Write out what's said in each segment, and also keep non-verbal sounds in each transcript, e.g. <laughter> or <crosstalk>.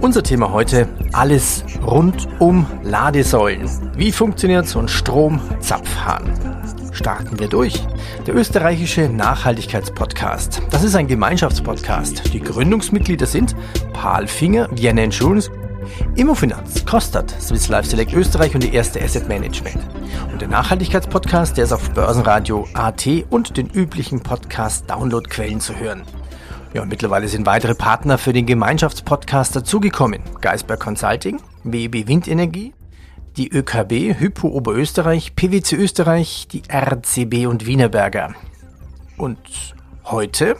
Unser Thema heute, alles rund um Ladesäulen. Wie funktioniert so ein Stromzapfhahn? Starten wir durch. Der österreichische Nachhaltigkeitspodcast. Das ist ein Gemeinschaftspodcast. Die Gründungsmitglieder sind Paul Finger, Vienna Insurance, Immofinanz, Kostat, Swiss Life Select Österreich und die erste Asset Management. Und der Nachhaltigkeitspodcast, der ist auf Börsenradio AT und den üblichen Podcast-Downloadquellen zu hören. Ja, und mittlerweile sind weitere Partner für den Gemeinschaftspodcast dazugekommen. Geisberg Consulting, WEB Windenergie, die ÖKB, Hypo Oberösterreich, PwC Österreich, die RCB und Wienerberger. Und heute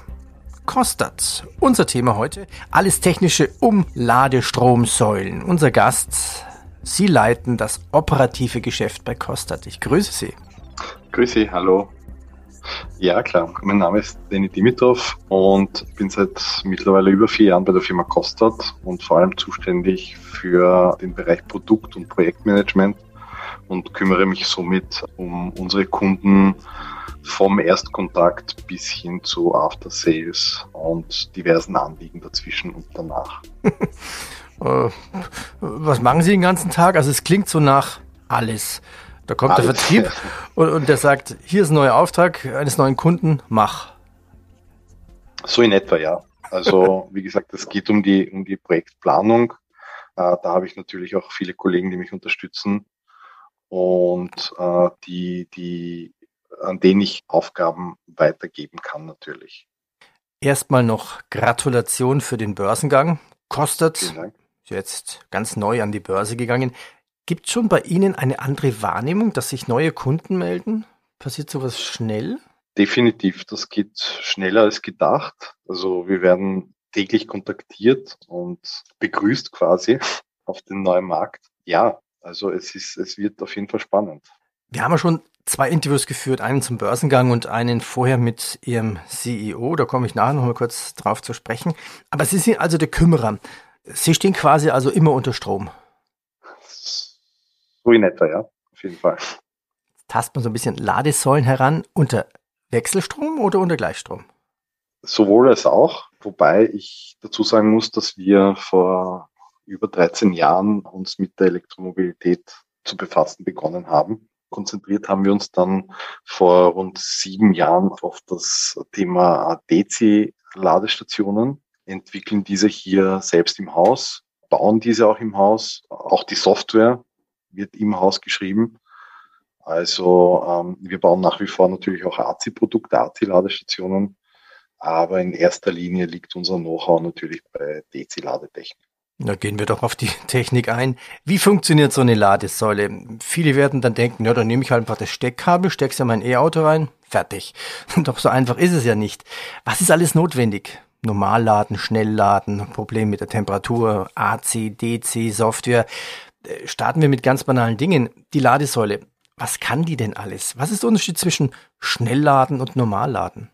Kostat. Unser Thema heute, alles Technische um Ladestromsäulen. Unser Gast, Sie leiten das operative Geschäft bei Kostat. Ich grüße Sie. Grüße hallo. Ja, klar. Mein Name ist Deni Dimitrov und bin seit mittlerweile über vier Jahren bei der Firma Kostat und vor allem zuständig für den Bereich Produkt- und Projektmanagement und kümmere mich somit um unsere Kunden vom Erstkontakt bis hin zu After Sales und diversen Anliegen dazwischen und danach. <laughs> Äh, was machen Sie den ganzen Tag? Also es klingt so nach alles. Da kommt Alles. der Vertrieb und, und der sagt, hier ist ein neuer Auftrag eines neuen Kunden, mach. So in etwa, ja. Also <laughs> wie gesagt, es geht um die, um die Projektplanung. Äh, da habe ich natürlich auch viele Kollegen, die mich unterstützen und äh, die, die, an denen ich Aufgaben weitergeben kann natürlich. Erstmal noch Gratulation für den Börsengang. Kostet jetzt ganz neu an die Börse gegangen. Gibt es schon bei Ihnen eine andere Wahrnehmung, dass sich neue Kunden melden? Passiert sowas schnell? Definitiv, das geht schneller als gedacht. Also wir werden täglich kontaktiert und begrüßt quasi auf den neuen Markt. Ja, also es ist, es wird auf jeden Fall spannend. Wir haben ja schon zwei Interviews geführt, einen zum Börsengang und einen vorher mit Ihrem CEO. Da komme ich nachher noch mal kurz drauf zu sprechen. Aber Sie sind also der Kümmerer. Sie stehen quasi also immer unter Strom. So in etwa, ja, auf jeden Fall. Tastet man so ein bisschen Ladesäulen heran unter Wechselstrom oder unter Gleichstrom? Sowohl als auch, wobei ich dazu sagen muss, dass wir vor über 13 Jahren uns mit der Elektromobilität zu befassen begonnen haben. Konzentriert haben wir uns dann vor rund sieben Jahren auf das Thema DC-Ladestationen, entwickeln diese hier selbst im Haus, bauen diese auch im Haus, auch die Software wird im Haus geschrieben. Also ähm, wir bauen nach wie vor natürlich auch AC-Produkte, AC-Ladestationen, aber in erster Linie liegt unser Know-how natürlich bei DC-Ladetechnik. Da gehen wir doch auf die <laughs> Technik ein. Wie funktioniert so eine Ladesäule? Viele werden dann denken, ja, dann nehme ich halt einfach das Steckkabel, steck's ja mein E-Auto rein, fertig. <laughs> Doch so einfach ist es ja nicht. Was ist alles notwendig? Normalladen, Schnellladen, Problem mit der Temperatur, AC, DC, Software. Äh, starten wir mit ganz banalen Dingen. Die Ladesäule. Was kann die denn alles? Was ist der Unterschied zwischen Schnellladen und Normalladen?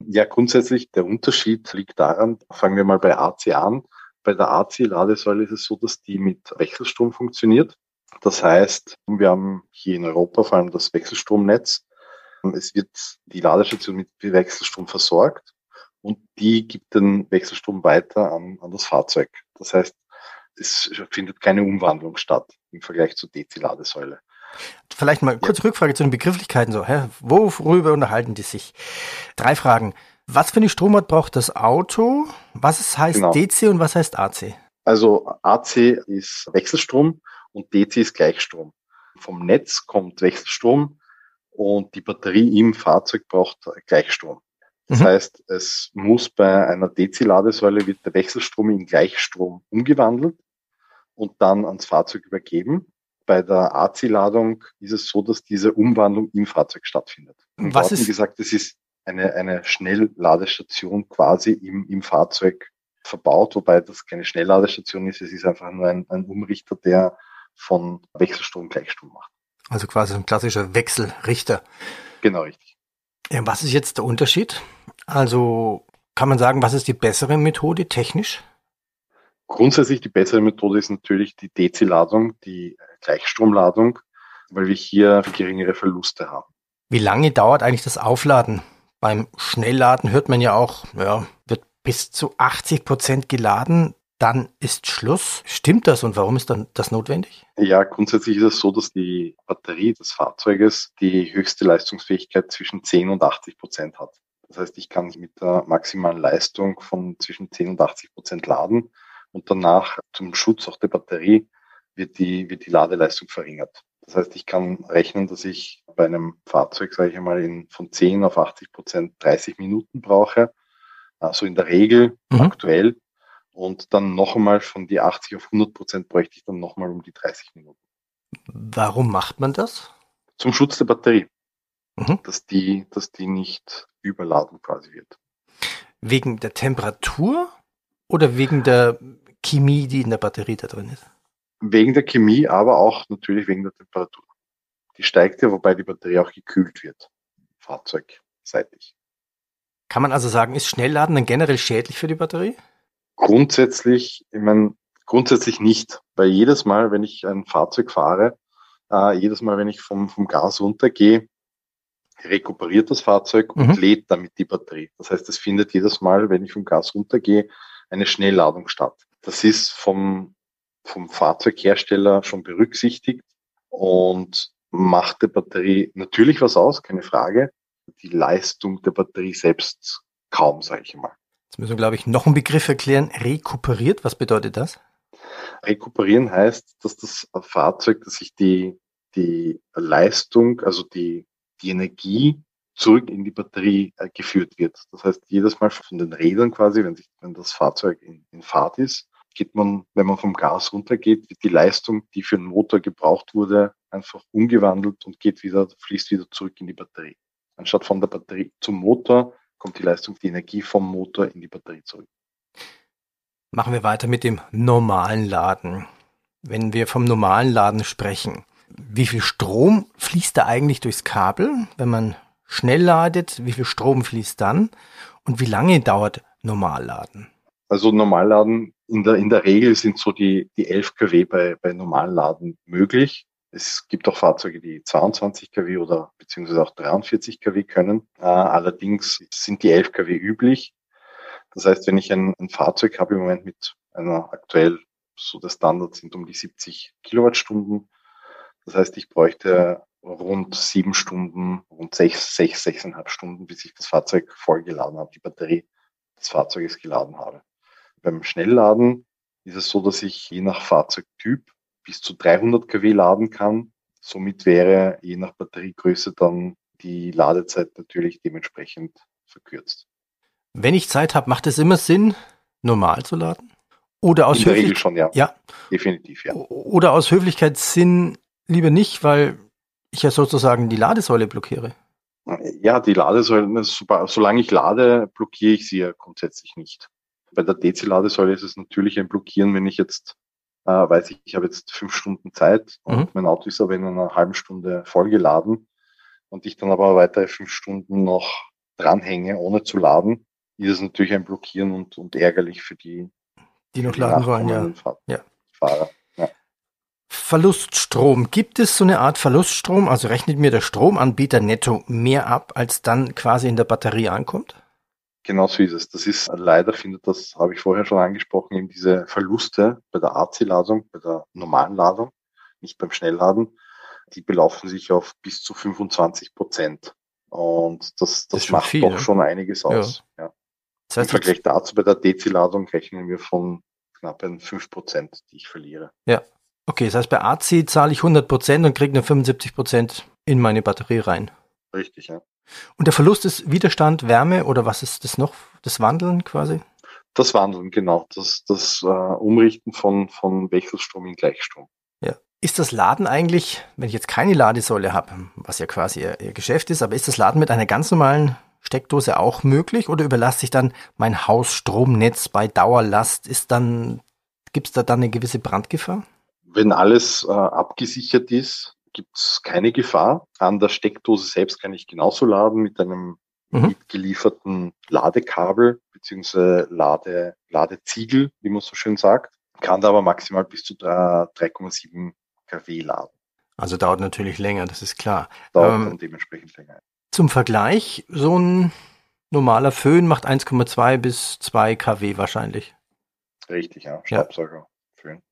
Ja, grundsätzlich der Unterschied liegt daran, fangen wir mal bei AC an. Bei der AC-Ladesäule ist es so, dass die mit Wechselstrom funktioniert. Das heißt, wir haben hier in Europa vor allem das Wechselstromnetz. Es wird die Ladestation mit Wechselstrom versorgt und die gibt den Wechselstrom weiter an, an das Fahrzeug. Das heißt, es findet keine Umwandlung statt im Vergleich zur DC-Ladesäule. Vielleicht mal kurz ja. Rückfrage zu den Begrifflichkeiten so. Hä? Worüber unterhalten die sich? Drei Fragen. Was für eine Stromart braucht das Auto? Was heißt genau. DC und was heißt AC? Also AC ist Wechselstrom und DC ist Gleichstrom. Vom Netz kommt Wechselstrom und die Batterie im Fahrzeug braucht Gleichstrom. Das mhm. heißt, es muss bei einer DC-Ladesäule wird der Wechselstrom in Gleichstrom umgewandelt und dann ans Fahrzeug übergeben. Bei der AC-Ladung ist es so, dass diese Umwandlung im Fahrzeug stattfindet. Und Was ist gesagt, es ist eine, eine Schnellladestation quasi im, im Fahrzeug verbaut, wobei das keine Schnellladestation ist. Es ist einfach nur ein, ein Umrichter, der von Wechselstrom Gleichstrom macht. Also quasi ein klassischer Wechselrichter. Genau richtig. Ja, was ist jetzt der Unterschied? Also kann man sagen, was ist die bessere Methode technisch? Grundsätzlich die bessere Methode ist natürlich die DC-Ladung, die Gleichstromladung, weil wir hier geringere Verluste haben. Wie lange dauert eigentlich das Aufladen? Beim Schnellladen hört man ja auch, ja, wird bis zu 80 Prozent geladen, dann ist Schluss. Stimmt das und warum ist dann das notwendig? Ja, grundsätzlich ist es so, dass die Batterie des Fahrzeuges die höchste Leistungsfähigkeit zwischen 10 und 80 Prozent hat. Das heißt, ich kann mit der maximalen Leistung von zwischen 10 und 80 Prozent laden und danach zum Schutz auch der Batterie wird die, wird die Ladeleistung verringert. Das heißt, ich kann rechnen, dass ich bei einem Fahrzeug, sage ich einmal, in, von 10 auf 80 Prozent 30 Minuten brauche. Also in der Regel mhm. aktuell. Und dann noch einmal von die 80 auf 100 Prozent bräuchte ich dann noch mal um die 30 Minuten. Warum macht man das? Zum Schutz der Batterie. Mhm. Dass die, dass die nicht überladen quasi wird. Wegen der Temperatur oder wegen der Chemie, die in der Batterie da drin ist? Wegen der Chemie, aber auch natürlich wegen der Temperatur. Die steigt ja, wobei die Batterie auch gekühlt wird. Fahrzeugseitig. Kann man also sagen, ist Schnellladen dann generell schädlich für die Batterie? Grundsätzlich, ich meine, grundsätzlich nicht. Weil jedes Mal, wenn ich ein Fahrzeug fahre, äh, jedes Mal, wenn ich vom, vom Gas runtergehe, rekuperiert das Fahrzeug und mhm. lädt damit die Batterie. Das heißt, es findet jedes Mal, wenn ich vom Gas runtergehe, eine Schnellladung statt. Das ist vom, vom Fahrzeughersteller schon berücksichtigt und macht der Batterie natürlich was aus, keine Frage. Die Leistung der Batterie selbst kaum, sage ich mal. Jetzt müssen wir, glaube ich, noch einen Begriff erklären. Rekuperiert, was bedeutet das? Rekuperieren heißt, dass das Fahrzeug, dass sich die, die Leistung, also die, die Energie zurück in die Batterie äh, geführt wird. Das heißt, jedes Mal von den Rädern quasi, wenn, sich, wenn das Fahrzeug in, in Fahrt ist, geht man, wenn man vom Gas runtergeht, wird die Leistung, die für den Motor gebraucht wurde, einfach umgewandelt und geht wieder, fließt wieder zurück in die Batterie. Anstatt von der Batterie zum Motor kommt die Leistung, die Energie vom Motor in die Batterie zurück. Machen wir weiter mit dem normalen Laden. Wenn wir vom normalen Laden sprechen, wie viel Strom fließt da eigentlich durchs Kabel, wenn man schnell ladet? Wie viel Strom fließt dann? Und wie lange dauert Normalladen? Also Normalladen in der, in der Regel sind so die, die 11 kW bei, bei Normalladen möglich. Es gibt auch Fahrzeuge, die 22 kW oder beziehungsweise auch 43 kW können. Äh, allerdings sind die 11 kW üblich. Das heißt, wenn ich ein, ein Fahrzeug habe im Moment mit einer aktuell so der Standard sind um die 70 Kilowattstunden. Das heißt, ich bräuchte rund sieben Stunden, rund sechs, sechs, sechseinhalb Stunden, bis ich das Fahrzeug vollgeladen habe, die Batterie des Fahrzeuges geladen habe. Beim Schnellladen ist es so, dass ich je nach Fahrzeugtyp bis zu 300 kW laden kann. Somit wäre je nach Batteriegröße dann die Ladezeit natürlich dementsprechend verkürzt. Wenn ich Zeit habe, macht es immer Sinn, normal zu laden? Oder aus In der Regel schon, ja. ja. Definitiv, ja. Oder aus Höflichkeitssinn lieber nicht, weil ich ja sozusagen die Ladesäule blockiere. Ja, die Ladesäule, solange ich lade, blockiere ich sie ja grundsätzlich nicht. Bei der DC-Ladesäule ist es natürlich ein Blockieren, wenn ich jetzt äh, weiß, ich, ich habe jetzt fünf Stunden Zeit und mhm. mein Auto ist aber in einer halben Stunde vollgeladen und ich dann aber weitere fünf Stunden noch dranhänge, ohne zu laden, ist es natürlich ein Blockieren und, und ärgerlich für die, die noch laden wollen, ja. ja. Fahrer. Verluststrom. Gibt es so eine Art Verluststrom? Also rechnet mir der Stromanbieter netto mehr ab, als dann quasi in der Batterie ankommt? Genau so ist es. Das ist leider findet das, habe ich vorher schon angesprochen, eben diese Verluste bei der AC-Ladung, bei der normalen Ladung, nicht beim Schnellladen, die belaufen sich auf bis zu 25 Prozent. Und das, das, das macht viel, doch ja? schon einiges aus. Ja. ja. Das heißt, Im Vergleich dazu bei der DC-Ladung rechnen wir von knapp 5 Prozent, die ich verliere. Ja, Okay, das heißt, bei AC zahle ich 100% und kriege nur 75% in meine Batterie rein. Richtig, ja. Und der Verlust ist Widerstand, Wärme oder was ist das noch? Das Wandeln quasi? Das Wandeln, genau. Das, das äh, Umrichten von, von Wechselstrom in Gleichstrom. Ja. Ist das Laden eigentlich, wenn ich jetzt keine Ladesäule habe, was ja quasi ihr, ihr Geschäft ist, aber ist das Laden mit einer ganz normalen Steckdose auch möglich oder überlasse ich dann mein Hausstromnetz bei Dauerlast? Ist dann, gibt es da dann eine gewisse Brandgefahr? Wenn alles äh, abgesichert ist, gibt es keine Gefahr. An der Steckdose selbst kann ich genauso laden mit einem mhm. mitgelieferten Ladekabel beziehungsweise Lade, Ladeziegel, wie man so schön sagt. Kann da aber maximal bis zu 3,7 kW laden. Also dauert natürlich länger, das ist klar. Dauert ähm, dann dementsprechend länger. Zum Vergleich, so ein normaler Föhn macht 1,2 bis 2 kW wahrscheinlich. Richtig, ja. Staubsauger, Föhn.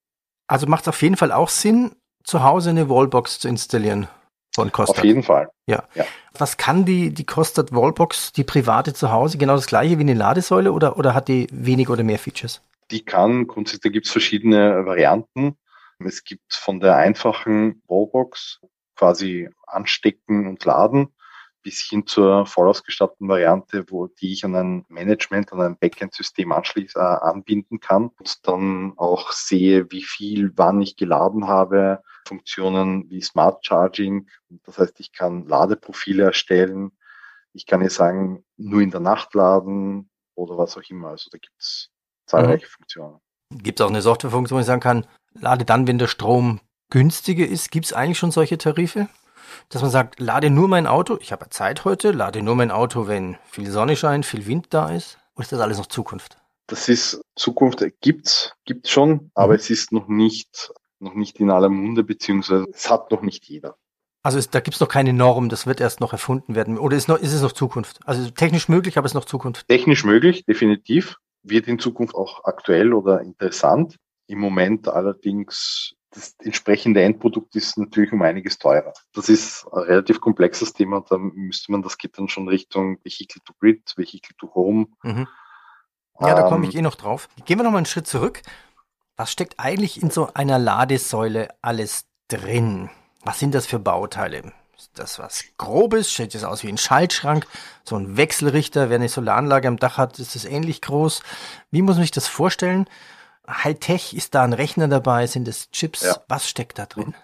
Also macht es auf jeden Fall auch Sinn, zu Hause eine Wallbox zu installieren von Kostat. Auf jeden Fall. Ja. ja. Was kann die, die Kostat Wallbox, die private zu Hause, genau das gleiche wie eine Ladesäule oder, oder hat die wenig oder mehr Features? Die kann, grundsätzlich gibt es verschiedene Varianten. Es gibt von der einfachen Wallbox quasi anstecken und laden bis hin zur vollausgestatteten Variante, wo die ich an ein Management, an ein Backend-System anschließe, äh, anbinden kann und dann auch sehe, wie viel, wann ich geladen habe, Funktionen wie Smart Charging. Das heißt, ich kann Ladeprofile erstellen. Ich kann jetzt sagen, nur in der Nacht laden oder was auch immer. Also da gibt es zahlreiche mhm. Funktionen. Gibt es auch eine Softwarefunktion, wo ich sagen kann, lade dann, wenn der Strom günstiger ist. Gibt es eigentlich schon solche Tarife? Dass man sagt, lade nur mein Auto, ich habe Zeit heute, lade nur mein Auto, wenn viel Sonne scheint, viel Wind da ist? Oder ist das alles noch Zukunft? Das ist Zukunft, gibt's, gibt's schon, aber mhm. es ist noch nicht, noch nicht in aller Munde, beziehungsweise es hat noch nicht jeder. Also ist, da gibt's noch keine Norm, das wird erst noch erfunden werden. Oder ist, noch, ist es noch Zukunft? Also technisch möglich, aber es ist noch Zukunft. Technisch möglich, definitiv. Wird in Zukunft auch aktuell oder interessant. Im Moment allerdings das entsprechende Endprodukt ist natürlich um einiges teurer. Das ist ein relativ komplexes Thema. Da müsste man, das geht dann schon Richtung Vehicle to Grid, Vehicle to Home. Mhm. Ja, da komme ich ähm, eh noch drauf. Gehen wir noch mal einen Schritt zurück. Was steckt eigentlich in so einer Ladesäule alles drin? Was sind das für Bauteile? Ist das was Grobes? Sieht das aus wie ein Schaltschrank? So ein Wechselrichter? Wer eine Solaranlage am Dach hat, ist das ähnlich groß? Wie muss man sich das vorstellen? Hightech, ist da ein Rechner dabei? Sind es Chips? Ja. Was steckt da drin?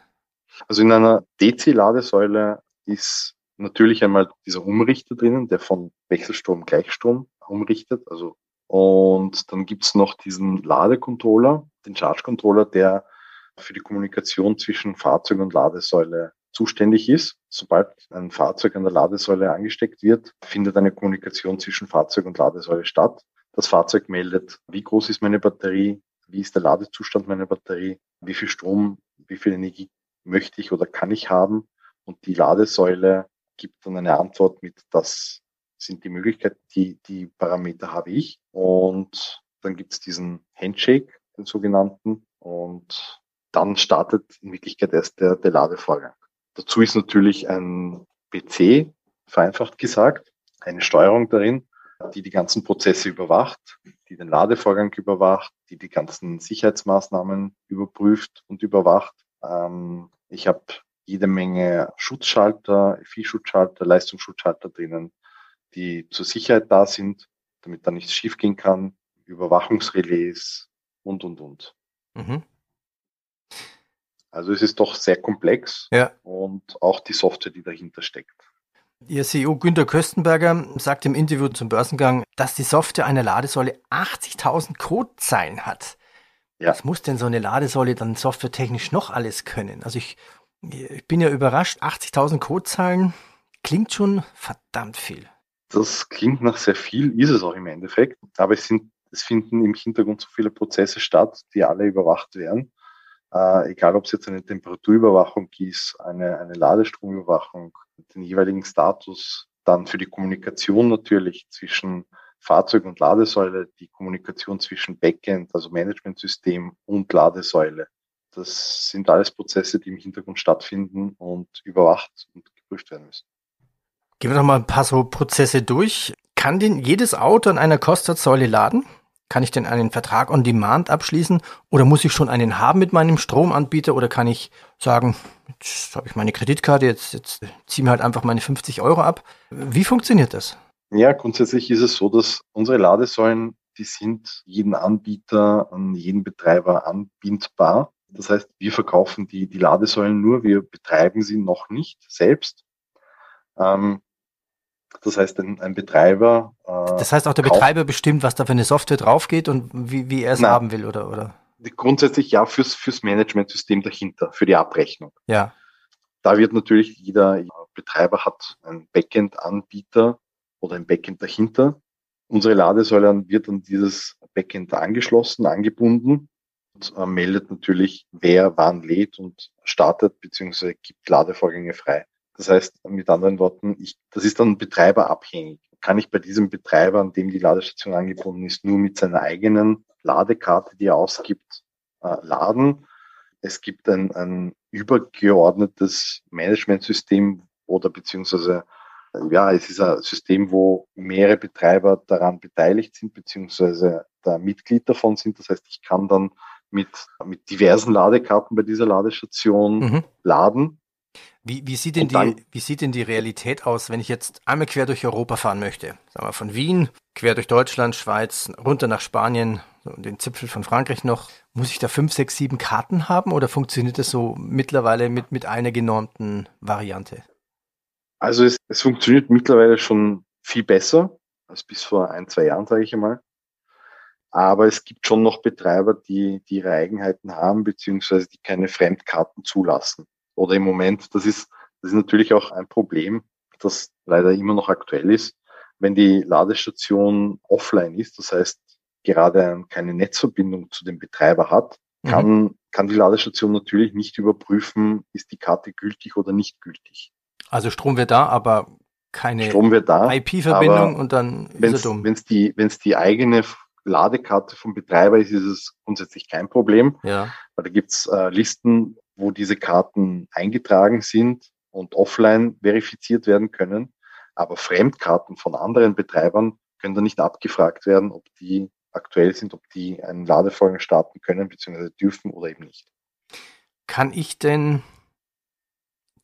Also in einer DC-Ladesäule ist natürlich einmal dieser Umrichter drinnen, der von Wechselstrom Gleichstrom umrichtet. Also und dann gibt's noch diesen Ladecontroller, den Charge Controller, der für die Kommunikation zwischen Fahrzeug und Ladesäule zuständig ist. Sobald ein Fahrzeug an der Ladesäule angesteckt wird, findet eine Kommunikation zwischen Fahrzeug und Ladesäule statt. Das Fahrzeug meldet, wie groß ist meine Batterie, wie ist der Ladezustand meiner Batterie, wie viel Strom, wie viel Energie möchte ich oder kann ich haben. Und die Ladesäule gibt dann eine Antwort mit, das sind die Möglichkeiten, die, die Parameter habe ich. Und dann gibt es diesen Handshake, den sogenannten. Und dann startet in Wirklichkeit erst der, der Ladevorgang. Dazu ist natürlich ein PC, vereinfacht gesagt, eine Steuerung darin, die die ganzen Prozesse überwacht, die den Ladevorgang überwacht, die die ganzen Sicherheitsmaßnahmen überprüft und überwacht. Ähm, ich habe jede Menge Schutzschalter, Viehschutzschalter, Leistungsschutzschalter drinnen, die zur Sicherheit da sind, damit da nichts schiefgehen kann, Überwachungsrelais und, und, und. Mhm. Also es ist doch sehr komplex ja. und auch die Software, die dahinter steckt. Ihr CEO Günter Köstenberger sagt im Interview zum Börsengang, dass die Software einer Ladesäule 80.000 Codezeilen hat. Ja. Was muss denn so eine Ladesäule dann softwaretechnisch noch alles können? Also ich, ich bin ja überrascht, 80.000 Codezeilen klingt schon verdammt viel. Das klingt nach sehr viel, ist es auch im Endeffekt. Aber es, sind, es finden im Hintergrund so viele Prozesse statt, die alle überwacht werden. Äh, egal, ob es jetzt eine Temperaturüberwachung ist, eine, eine Ladestromüberwachung, den jeweiligen Status, dann für die Kommunikation natürlich zwischen Fahrzeug und Ladesäule, die Kommunikation zwischen Backend, also Managementsystem und Ladesäule. Das sind alles Prozesse, die im Hintergrund stattfinden und überwacht und geprüft werden müssen. Gehen wir doch mal ein paar so Prozesse durch. Kann denn jedes Auto an einer Kostat-Säule laden? Kann ich denn einen Vertrag on Demand abschließen oder muss ich schon einen haben mit meinem Stromanbieter oder kann ich sagen, jetzt habe ich meine Kreditkarte, jetzt, jetzt ziehen wir halt einfach meine 50 Euro ab. Wie funktioniert das? Ja, grundsätzlich ist es so, dass unsere Ladesäulen, die sind jeden Anbieter an jeden Betreiber anbindbar. Das heißt, wir verkaufen die, die Ladesäulen nur, wir betreiben sie noch nicht selbst. Ähm, Das heißt, ein, ein Betreiber. Äh, Das heißt, auch der Betreiber bestimmt, was da für eine Software draufgeht und wie, wie er es haben will, oder, oder? Grundsätzlich ja fürs, fürs Managementsystem dahinter, für die Abrechnung. Ja. Da wird natürlich jeder Betreiber hat einen Backend-Anbieter oder ein Backend dahinter. Unsere Ladesäule wird an dieses Backend angeschlossen, angebunden und äh, meldet natürlich, wer wann lädt und startet bzw. gibt Ladevorgänge frei. Das heißt, mit anderen Worten, ich, das ist dann betreiberabhängig. Kann ich bei diesem Betreiber, an dem die Ladestation angebunden ist, nur mit seiner eigenen Ladekarte, die er ausgibt, äh, laden. Es gibt ein, ein übergeordnetes Managementsystem oder beziehungsweise ja, es ist ein System, wo mehrere Betreiber daran beteiligt sind, beziehungsweise da Mitglied davon sind. Das heißt, ich kann dann mit, mit diversen Ladekarten bei dieser Ladestation Mhm. laden. Wie, wie, sieht denn dann- die, wie sieht denn die Realität aus, wenn ich jetzt einmal quer durch Europa fahren möchte? Sagen wir von Wien, quer durch Deutschland, Schweiz, runter nach Spanien, so den Zipfel von Frankreich noch. Muss ich da fünf, sechs, sieben Karten haben oder funktioniert das so mittlerweile mit, mit einer genormten Variante? Also es, es funktioniert mittlerweile schon viel besser als bis vor ein, zwei Jahren, sage ich einmal. Aber es gibt schon noch Betreiber, die, die ihre Eigenheiten haben, beziehungsweise die keine Fremdkarten zulassen. Oder im Moment, das ist, das ist natürlich auch ein Problem, das leider immer noch aktuell ist, wenn die Ladestation offline ist, das heißt gerade keine Netzverbindung zu dem Betreiber hat, Mhm. kann, kann die Ladestation natürlich nicht überprüfen, ist die Karte gültig oder nicht gültig. Also Strom wäre da, aber keine wird. IP-Verbindung und dann ist er Wenn dumm. es die, wenn's die eigene Ladekarte vom Betreiber ist, ist es grundsätzlich kein Problem, Ja. weil da gibt's äh, Listen, wo diese Karten eingetragen sind und offline verifiziert werden können. Aber Fremdkarten von anderen Betreibern können da nicht abgefragt werden, ob die aktuell sind, ob die einen Ladevorgang starten können bzw. dürfen oder eben nicht. Kann ich denn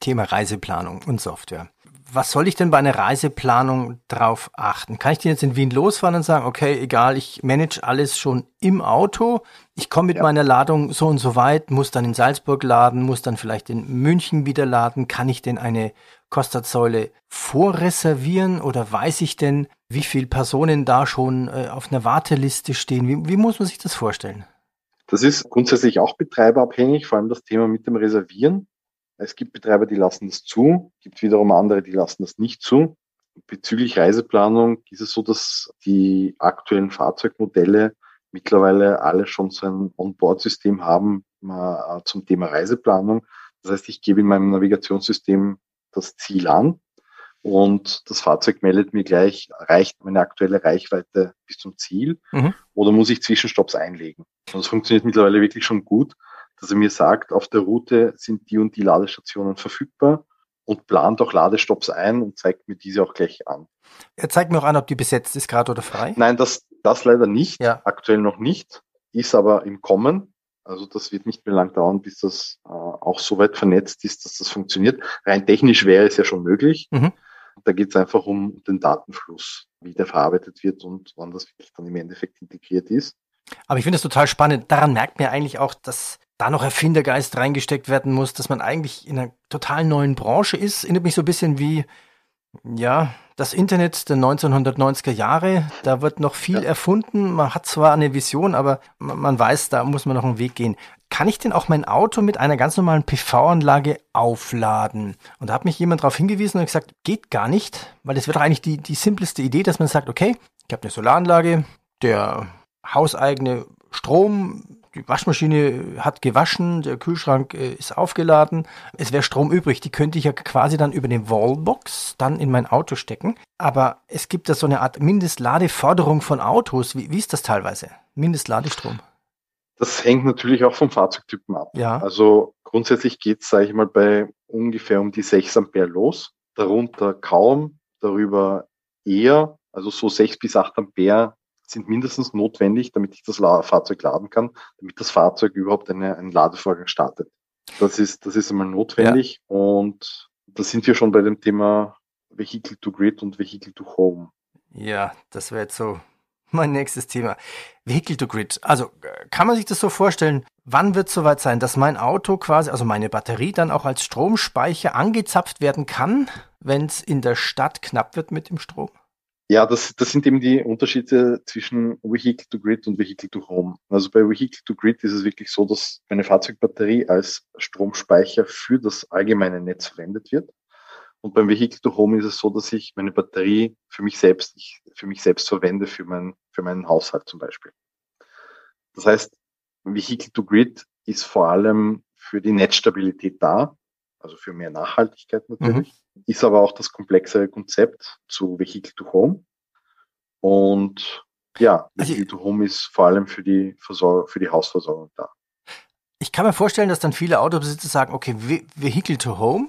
Thema Reiseplanung und Software. Was soll ich denn bei einer Reiseplanung drauf achten? Kann ich denn jetzt in Wien losfahren und sagen, okay, egal, ich manage alles schon im Auto. Ich komme mit Ja. meiner Ladung so und so weit, muss dann in Salzburg laden, muss dann vielleicht in München wieder laden. Kann ich denn eine Kostat-Säule vorreservieren oder weiß ich denn, wie viele Personen da schon äh, auf einer Warteliste stehen? Wie, wie muss man sich das vorstellen? Das ist grundsätzlich auch betreiberabhängig, vor allem das Thema mit dem Reservieren. Es gibt Betreiber, die lassen das zu, gibt wiederum andere, die lassen das nicht zu. Bezüglich Reiseplanung ist es so, dass die aktuellen Fahrzeugmodelle mittlerweile alle schon so ein Onboard-System haben äh, zum Thema Reiseplanung. Das heißt, ich gebe in meinem Navigationssystem das Ziel an und das Fahrzeug meldet mir gleich, reicht meine aktuelle Reichweite bis zum Ziel Mhm. oder muss ich Zwischenstopps einlegen. Und das funktioniert mittlerweile wirklich schon gut, dass er mir sagt, auf der Route sind die und die Ladestationen verfügbar und plant auch Ladestopps ein und zeigt mir diese auch gleich an. Er zeigt mir auch an, ob die besetzt ist gerade oder frei. Nein, das, das leider nicht, Ja. aktuell noch nicht, ist aber im Kommen. Also das wird nicht mehr lang dauern, bis das äh, auch so weit vernetzt ist, dass das funktioniert. Rein technisch wäre es ja schon möglich. Mhm. Da geht es einfach um den Datenfluss, wie der verarbeitet wird und wann das wirklich dann im Endeffekt integriert ist. Aber ich finde es total spannend. Daran merkt man eigentlich auch, dass da noch Erfindergeist reingesteckt werden muss, dass man eigentlich in einer total neuen Branche ist. Erinnert mich so ein bisschen wie, ja, das Internet der 1990er Jahre. Da wird noch viel Ja. erfunden. Man hat zwar eine Vision, aber man, weiß, da muss man noch einen Weg gehen. Kann ich denn auch mein Auto mit einer ganz normalen PV-Anlage aufladen? Und da hat mich jemand darauf hingewiesen und gesagt, geht gar nicht, weil das wäre doch eigentlich die, die simpleste Idee, dass man sagt, okay, ich habe eine Solaranlage, der hauseigene Strom, die Waschmaschine hat gewaschen, der Kühlschrank äh, ist aufgeladen, es wäre Strom übrig, die könnte ich ja quasi dann über eine Wallbox dann in mein Auto stecken. Aber es gibt da so eine Art Mindestladeforderung von Autos. Wie, wie ist das teilweise? Mindestladestrom. Das hängt natürlich auch vom Fahrzeugtypen ab. Ja. Also grundsätzlich geht es, sage ich mal, bei ungefähr um die 6 Ampere los. Darunter kaum, darüber eher. Also so 6 bis 8 Ampere sind mindestens notwendig, damit ich das Fahrzeug laden kann, damit das Fahrzeug überhaupt eine, einen Ladevorgang startet. Das ist, das ist einmal notwendig. Und da sind wir schon bei dem Thema Vehicle to Grid und Vehicle to Home. Ja, das wäre jetzt so <laughs> mein nächstes Thema. Vehicle to Grid. Also äh, kann man sich das so vorstellen, wann wird es soweit sein, dass mein Auto quasi, also meine Batterie dann auch als Stromspeicher angezapft werden kann? wenn es in der Stadt knapp wird mit dem Strom? Ja, das, das sind eben die Unterschiede zwischen Vehicle to Grid und Vehicle to Home. Also bei Vehicle to Grid ist es wirklich so, dass eine Fahrzeugbatterie als Stromspeicher für das allgemeine Netz verwendet wird. Und beim Vehicle to Home ist es so, dass ich meine Batterie für mich selbst, ich, für mich selbst verwende, für, mein, für meinen Haushalt zum Beispiel. Das heißt, Vehicle to Grid ist vor allem für die Netzstabilität da, also für mehr Nachhaltigkeit natürlich, mhm. ist aber auch das komplexere Konzept zu Vehicle to Home. Und ja, also Vehicle to Home ist vor allem für die Versorgung, für die Hausversorgung da. Ich kann mir vorstellen, dass dann viele Autobesitzer sagen, okay, Vehicle to Home,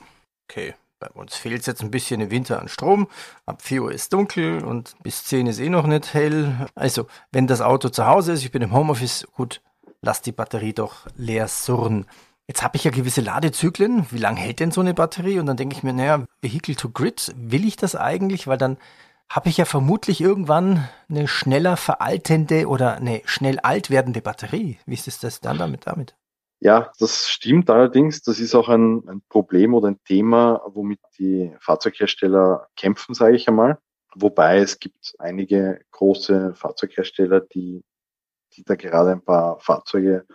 okay, bei uns fehlt es jetzt ein bisschen im Winter an Strom. Ab 4 Uhr ist dunkel und bis 10 ist eh noch nicht hell. Also, wenn das Auto zu Hause ist, ich bin im Homeoffice, gut, lass die Batterie doch leer surren. Jetzt habe ich ja gewisse Ladezyklen. Wie lange hält denn so eine Batterie? Und dann denke ich mir, naja, Vehicle to Grid, will ich das eigentlich? Weil dann habe ich ja vermutlich irgendwann eine schneller veraltende oder eine schnell alt werdende Batterie. Wie ist es das dann damit? damit? Ja, das stimmt allerdings. Das ist auch ein, ein Problem oder ein Thema, womit die Fahrzeughersteller kämpfen, sage ich einmal. Wobei es gibt einige große Fahrzeughersteller, die, die da gerade ein paar Fahrzeuge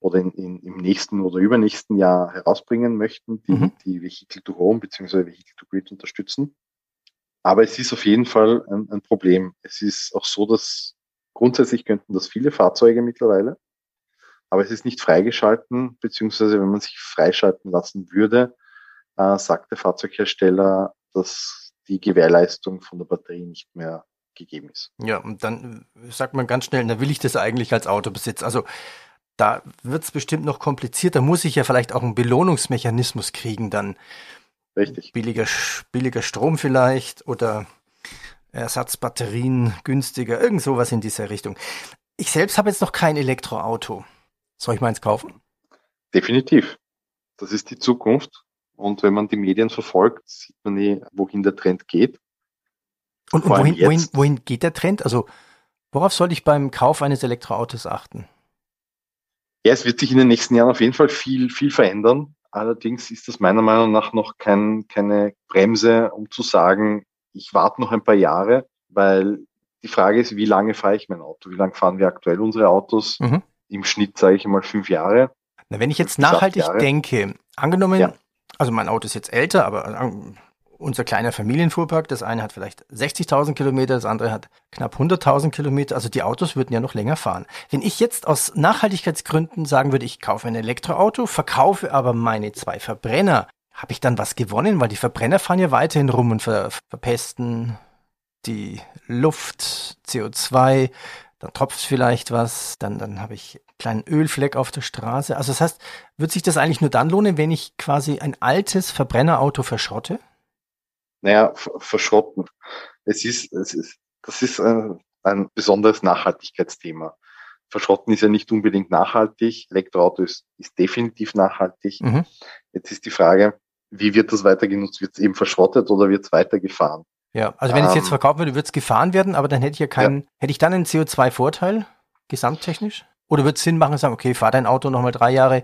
oder in, in, im nächsten oder übernächsten Jahr herausbringen möchten, die mhm. die Vehicle to Home bzw. Vehicle to Grid unterstützen. Aber es ist auf jeden Fall ein, ein Problem. Es ist auch so, dass grundsätzlich könnten das viele Fahrzeuge mittlerweile, aber es ist nicht freigeschalten, beziehungsweise wenn man sich freischalten lassen würde, äh, sagt der Fahrzeughersteller, dass die Gewährleistung von der Batterie nicht mehr gegeben ist. Ja, und dann sagt man ganz schnell, da will ich das eigentlich als Autobesitz. Also da wird es bestimmt noch komplizierter. Muss ich ja vielleicht auch einen Belohnungsmechanismus kriegen dann. Richtig. Billiger, billiger Strom vielleicht oder Ersatzbatterien günstiger, irgend sowas in dieser Richtung. Ich selbst habe jetzt noch kein Elektroauto. Soll ich meins kaufen? Definitiv. Das ist die Zukunft. Und wenn man die Medien verfolgt, sieht man eh, wohin der Trend geht. Und, und wohin, wohin, wohin geht der Trend? Also worauf soll ich beim Kauf eines Elektroautos achten? Ja, es wird sich in den nächsten Jahren auf jeden Fall viel, viel verändern. Allerdings ist das meiner Meinung nach noch kein, keine Bremse, um zu sagen, ich warte noch ein paar Jahre, weil die Frage ist, wie lange fahre ich mein Auto? Wie lange fahren wir aktuell unsere Autos? Mhm. Im Schnitt sage ich mal fünf Jahre. Na, wenn ich jetzt nachhaltig denke, angenommen, ja. also mein Auto ist jetzt älter, aber unser kleiner Familienfuhrpark, das eine hat vielleicht 60.000 Kilometer, das andere hat knapp 100.000 Kilometer. Also die Autos würden ja noch länger fahren. Wenn ich jetzt aus Nachhaltigkeitsgründen sagen würde, ich kaufe ein Elektroauto, verkaufe aber meine zwei Verbrenner, habe ich dann was gewonnen? Weil die Verbrenner fahren ja weiterhin rum und ver verpesten die Luft, CO2, dann tropft vielleicht was, dann, dann habe ich einen kleinen Ölfleck auf der Straße. Also das heißt, wird sich das eigentlich nur dann lohnen, wenn ich quasi ein altes Verbrennerauto verschrotte? Naja, verschrotten. Es ist, es ist, das ist ein, ein besonderes Nachhaltigkeitsthema. Verschrotten ist ja nicht unbedingt nachhaltig. Elektroauto ist, ist definitiv nachhaltig. Mhm. Jetzt ist die Frage, wie wird das weiter genutzt? Wird es eben verschrottet oder wird es weitergefahren? Ja, also wenn ähm, ich es jetzt verkaufen würde, wird es gefahren werden, aber dann hätte ich ja keinen, ja. hätte ich dann einen CO2-Vorteil, gesamttechnisch? Oder wird es Sinn machen, sagen, okay, fahr dein Auto nochmal drei Jahre,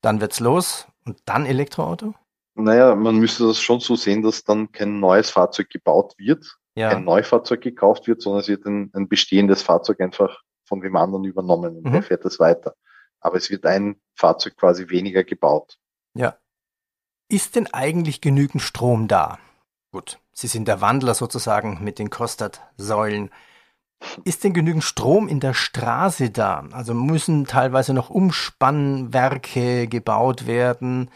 dann wird's los und dann Elektroauto? Naja, man müsste das schon so sehen, dass dann kein neues Fahrzeug gebaut wird, ja. kein Neufahrzeug gekauft wird, sondern es wird ein, ein bestehendes Fahrzeug einfach von dem anderen übernommen und mhm. der fährt es weiter. Aber es wird ein Fahrzeug quasi weniger gebaut. Ja. Ist denn eigentlich genügend Strom da? Gut, Sie sind der Wandler sozusagen mit den Kostat-Säulen. Ist denn genügend Strom in der Straße da? Also müssen teilweise noch Umspannwerke gebaut werden?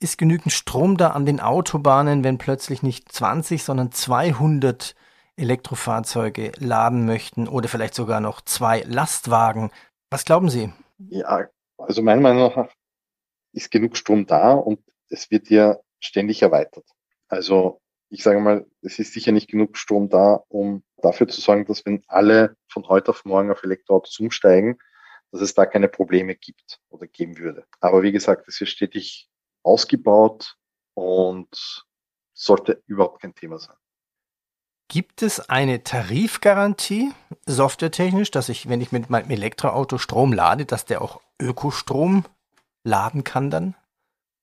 Ist genügend Strom da an den Autobahnen, wenn plötzlich nicht 20, sondern 200 Elektrofahrzeuge laden möchten oder vielleicht sogar noch zwei Lastwagen? Was glauben Sie? Ja, also meiner Meinung nach ist genug Strom da und es wird ja ständig erweitert. Also ich sage mal, es ist sicher nicht genug Strom da, um dafür zu sorgen, dass wenn alle von heute auf morgen auf Elektroautos umsteigen, dass es da keine Probleme gibt oder geben würde. Aber wie gesagt, es wird stetig ausgebaut und sollte überhaupt kein Thema sein. Gibt es eine Tarifgarantie, softwaretechnisch, dass ich, wenn ich mit meinem Elektroauto Strom lade, dass der auch Ökostrom laden kann dann?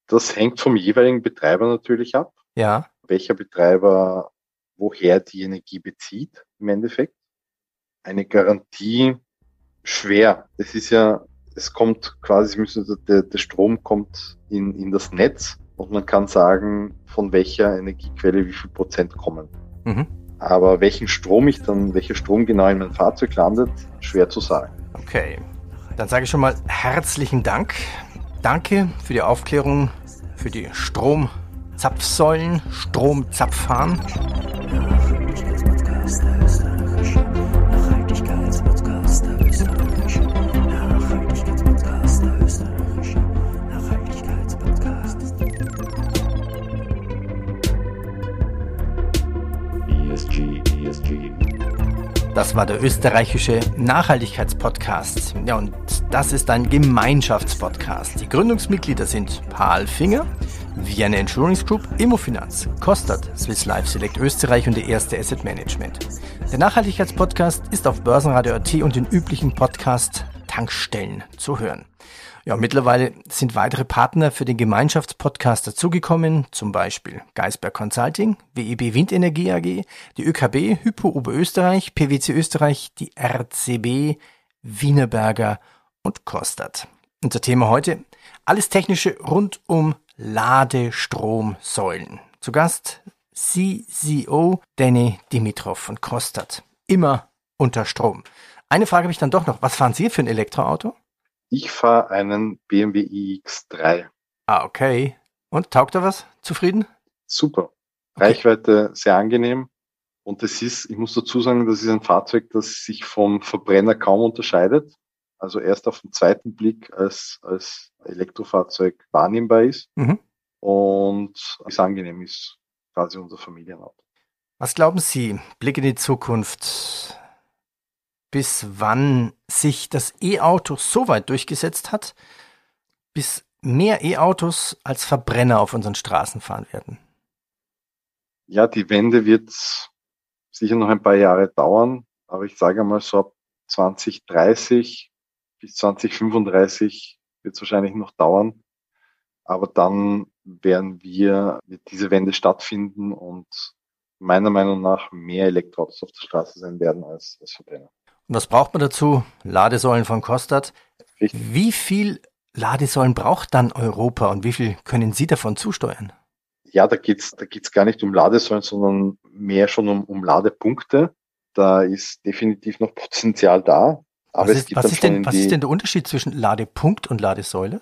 Das hängt vom jeweiligen Betreiber natürlich ab. Ja. welcher Betreiber woher die Energie bezieht im Endeffekt. Eine Garantie schwer. Das ist ja, es kommt quasi, müssen, der, der Strom kommt in, in das Netz und man kann sagen, von welcher Energiequelle wie viel Prozent kommen. Mhm. Aber welchen Strom ich dann, welcher Strom genau in mein Fahrzeug landet, schwer zu sagen. Okay. Dann sage ich schon mal herzlichen Dank. Danke für die Aufklärung, für die Stromzapfsäulen, Stromzapfhahn. Das war der österreichische Nachhaltigkeitspodcast. Ja, und das ist ein Gemeinschaftspodcast. Die Gründungsmitglieder sind Paul Finger, Vienna Insurance Group, Immofinanz, Kostat, Swiss Life Select Österreich und der erste Asset Management. Der Nachhaltigkeitspodcast ist auf Börsenradio.at und den üblichen Podcast-Tankstellen zu hören. Ja, mittlerweile sind weitere Partner für den Gemeinschaftspodcast dazugekommen, zum Beispiel Geisberg Consulting, WEB Windenergie AG, die ÖKB, Hypo Oberösterreich, PwC Österreich, die RCB, Wienerberger und Kostat. Unser Thema heute, alles Technische rund um Ladestromsäulen. Zu Gast CCO Danny Dimitrov von Kostat. Immer unter Strom. Eine Frage habe ich dann doch noch. Was fahren Sie für ein Elektroauto? Ich fahre einen BMW iX3. Ah, okay. Und taugt er was? Zufrieden? Super. Okay. Reichweite sehr angenehm. Und es ist, ich muss dazu sagen, das ist ein Fahrzeug, das sich vom Verbrenner kaum unterscheidet. Also erst auf den zweiten Blick als, als Elektrofahrzeug wahrnehmbar ist. Mhm. Und es angenehm ist, quasi unser Familienauto. Was glauben Sie, Blick in die Zukunft, bis wann sich das E-Auto so weit durchgesetzt hat, bis mehr E-Autos als Verbrenner auf unseren Straßen fahren werden? Ja, die Wende wird sicher noch ein paar Jahre dauern, aber ich sage mal so ab 2030 bis 2035 wird es wahrscheinlich noch dauern. Aber dann werden wir, wird diese Wende stattfinden und meiner Meinung nach mehr Elektroautos auf der Straße sein werden als, als Verbrenner. Was braucht man dazu? Ladesäulen von Kostat. Richtig. Wie viel Ladesäulen braucht dann Europa und wie viel können Sie davon zusteuern? Ja, da geht's da geht's gar nicht um Ladesäulen, sondern mehr schon um, um Ladepunkte. Da ist definitiv noch <laughs> Potenzial da. Aber was, ist, was, ist, denn, was ist denn der Unterschied zwischen Ladepunkt und Ladesäule?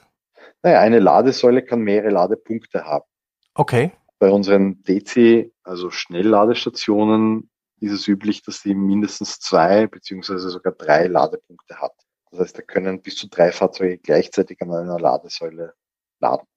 Naja, eine Ladesäule kann mehrere Ladepunkte haben. Okay. Bei unseren DC, also Schnellladestationen, ist es üblich, dass sie mindestens zwei beziehungsweise sogar drei Ladepunkte hat. Das heißt, da können bis zu drei Fahrzeuge gleichzeitig an einer Ladesäule laden.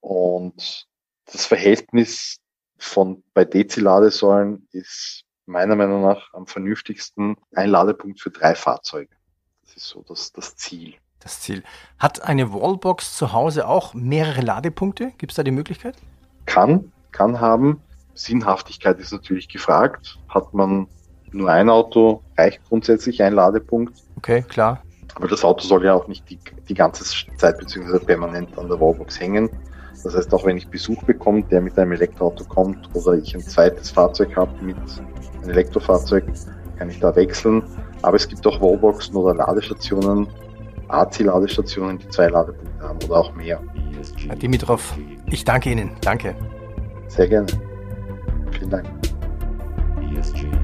Und das Verhältnis von bei DC-Ladesäulen ist meiner Meinung nach am vernünftigsten ein Ladepunkt für drei Fahrzeuge. Das ist so das, das Ziel. Das Ziel. Hat eine Wallbox zu Hause auch mehrere Ladepunkte? Gibt es da die Möglichkeit? Kann, kann haben. Sinnhaftigkeit ist natürlich gefragt. Hat man nur ein Auto, reicht grundsätzlich ein Ladepunkt. Okay, klar. Aber das Auto soll ja auch nicht die, die ganze Zeit bzw. permanent an der Wallbox hängen. Das heißt, auch wenn ich Besuch bekomme, der mit einem Elektroauto kommt oder ich ein zweites Fahrzeug habe mit einem Elektrofahrzeug, kann ich da wechseln. Aber es gibt auch Wallboxen oder Ladestationen, AC-Ladestationen, die zwei Ladepunkte haben oder auch mehr. Herr Dimitrov, ich danke Ihnen. Danke. Sehr gerne. свидания. ESG.